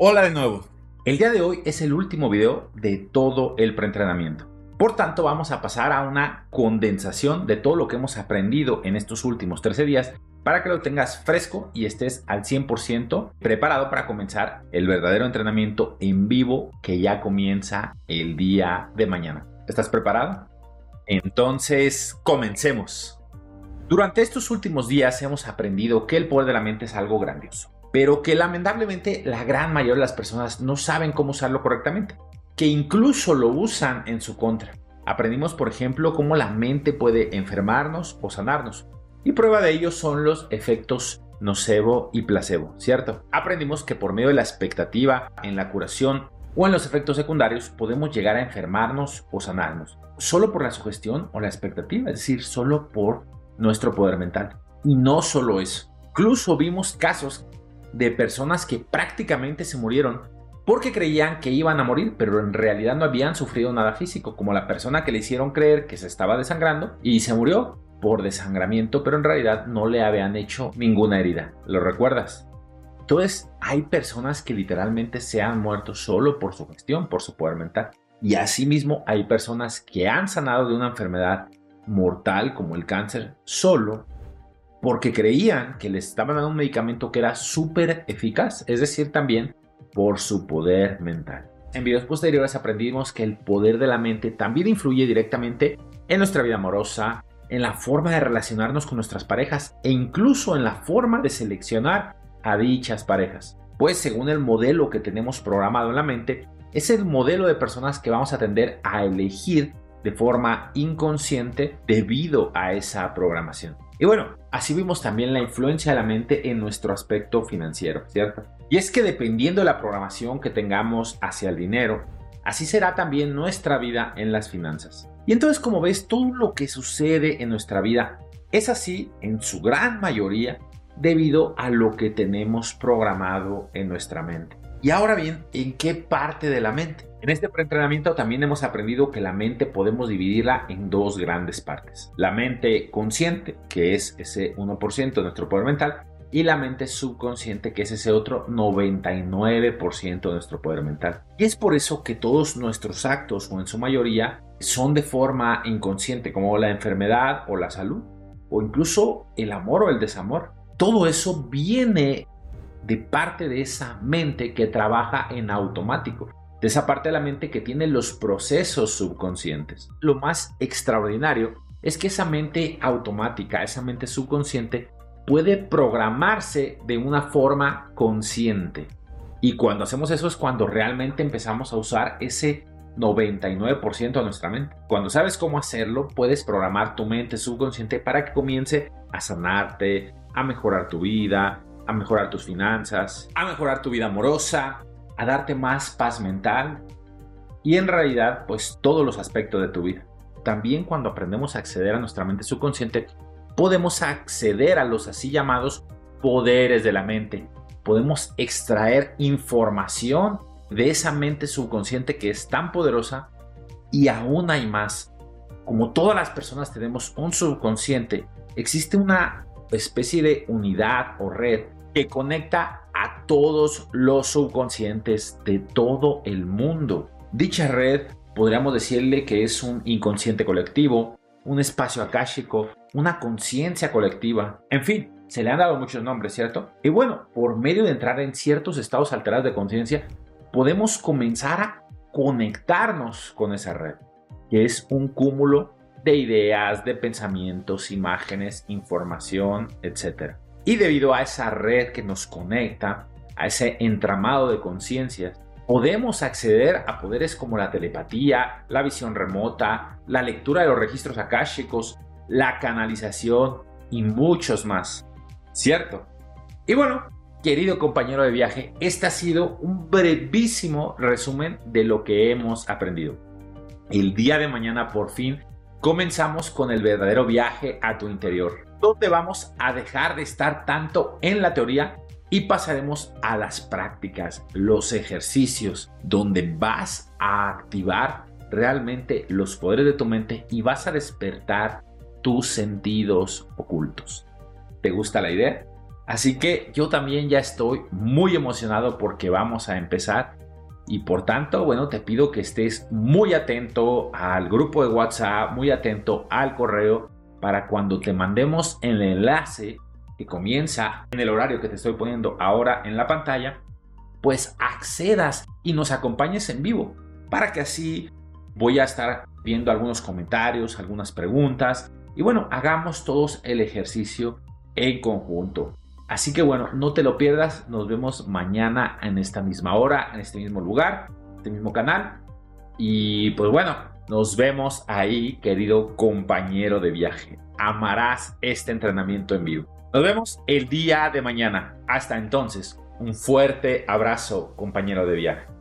Hola de nuevo. El día de hoy es el último video de todo el preentrenamiento. Por tanto, vamos a pasar a una condensación de todo lo que hemos aprendido en estos últimos 13 días para que lo tengas fresco y estés al 100% preparado para comenzar el verdadero entrenamiento en vivo que ya comienza el día de mañana. ¿Estás preparado? Entonces, comencemos. Durante estos últimos días hemos aprendido que el poder de la mente es algo grandioso pero que lamentablemente la gran mayoría de las personas no saben cómo usarlo correctamente, que incluso lo usan en su contra. Aprendimos, por ejemplo, cómo la mente puede enfermarnos o sanarnos, y prueba de ello son los efectos nocebo y placebo, ¿cierto? Aprendimos que por medio de la expectativa en la curación o en los efectos secundarios podemos llegar a enfermarnos o sanarnos, solo por la sugestión o la expectativa, es decir, solo por nuestro poder mental. Y no solo eso, incluso vimos casos de personas que prácticamente se murieron porque creían que iban a morir, pero en realidad no habían sufrido nada físico, como la persona que le hicieron creer que se estaba desangrando y se murió por desangramiento, pero en realidad no le habían hecho ninguna herida. ¿Lo recuerdas? Entonces, hay personas que literalmente se han muerto solo por su gestión, por su poder mental. Y asimismo, hay personas que han sanado de una enfermedad mortal como el cáncer solo porque creían que les estaban dando un medicamento que era súper eficaz, es decir, también por su poder mental. En videos posteriores aprendimos que el poder de la mente también influye directamente en nuestra vida amorosa, en la forma de relacionarnos con nuestras parejas e incluso en la forma de seleccionar a dichas parejas. Pues según el modelo que tenemos programado en la mente, es el modelo de personas que vamos a tender a elegir de forma inconsciente debido a esa programación. Y bueno, así vimos también la influencia de la mente en nuestro aspecto financiero, ¿cierto? Y es que dependiendo de la programación que tengamos hacia el dinero, así será también nuestra vida en las finanzas. Y entonces, como ves, todo lo que sucede en nuestra vida es así en su gran mayoría debido a lo que tenemos programado en nuestra mente. Y ahora bien, ¿en qué parte de la mente? En este preentrenamiento también hemos aprendido que la mente podemos dividirla en dos grandes partes. La mente consciente, que es ese 1% de nuestro poder mental, y la mente subconsciente, que es ese otro 99% de nuestro poder mental. Y es por eso que todos nuestros actos, o en su mayoría, son de forma inconsciente, como la enfermedad o la salud, o incluso el amor o el desamor. Todo eso viene de parte de esa mente que trabaja en automático de esa parte de la mente que tiene los procesos subconscientes. Lo más extraordinario es que esa mente automática, esa mente subconsciente, puede programarse de una forma consciente. Y cuando hacemos eso es cuando realmente empezamos a usar ese 99% de nuestra mente. Cuando sabes cómo hacerlo, puedes programar tu mente subconsciente para que comience a sanarte, a mejorar tu vida, a mejorar tus finanzas, a mejorar tu vida amorosa, a darte más paz mental y en realidad pues todos los aspectos de tu vida. También cuando aprendemos a acceder a nuestra mente subconsciente, podemos acceder a los así llamados poderes de la mente. Podemos extraer información de esa mente subconsciente que es tan poderosa y aún hay más. Como todas las personas tenemos un subconsciente, existe una especie de unidad o red que conecta a todos los subconscientes de todo el mundo. Dicha red podríamos decirle que es un inconsciente colectivo, un espacio akáshico, una conciencia colectiva, en fin, se le han dado muchos nombres, ¿cierto? Y bueno, por medio de entrar en ciertos estados alterados de conciencia, podemos comenzar a conectarnos con esa red, que es un cúmulo de ideas, de pensamientos, imágenes, información, etc. Y debido a esa red que nos conecta, a ese entramado de conciencias, podemos acceder a poderes como la telepatía, la visión remota, la lectura de los registros akáshicos, la canalización y muchos más. ¿Cierto? Y bueno, querido compañero de viaje, este ha sido un brevísimo resumen de lo que hemos aprendido. El día de mañana por fin comenzamos con el verdadero viaje a tu interior donde vamos a dejar de estar tanto en la teoría y pasaremos a las prácticas, los ejercicios, donde vas a activar realmente los poderes de tu mente y vas a despertar tus sentidos ocultos. ¿Te gusta la idea? Así que yo también ya estoy muy emocionado porque vamos a empezar y por tanto, bueno, te pido que estés muy atento al grupo de WhatsApp, muy atento al correo para cuando te mandemos el enlace que comienza en el horario que te estoy poniendo ahora en la pantalla, pues accedas y nos acompañes en vivo para que así voy a estar viendo algunos comentarios, algunas preguntas y bueno, hagamos todos el ejercicio en conjunto. Así que bueno, no te lo pierdas, nos vemos mañana en esta misma hora, en este mismo lugar, este mismo canal. Y pues bueno, nos vemos ahí, querido compañero de viaje. Amarás este entrenamiento en vivo. Nos vemos el día de mañana. Hasta entonces, un fuerte abrazo, compañero de viaje.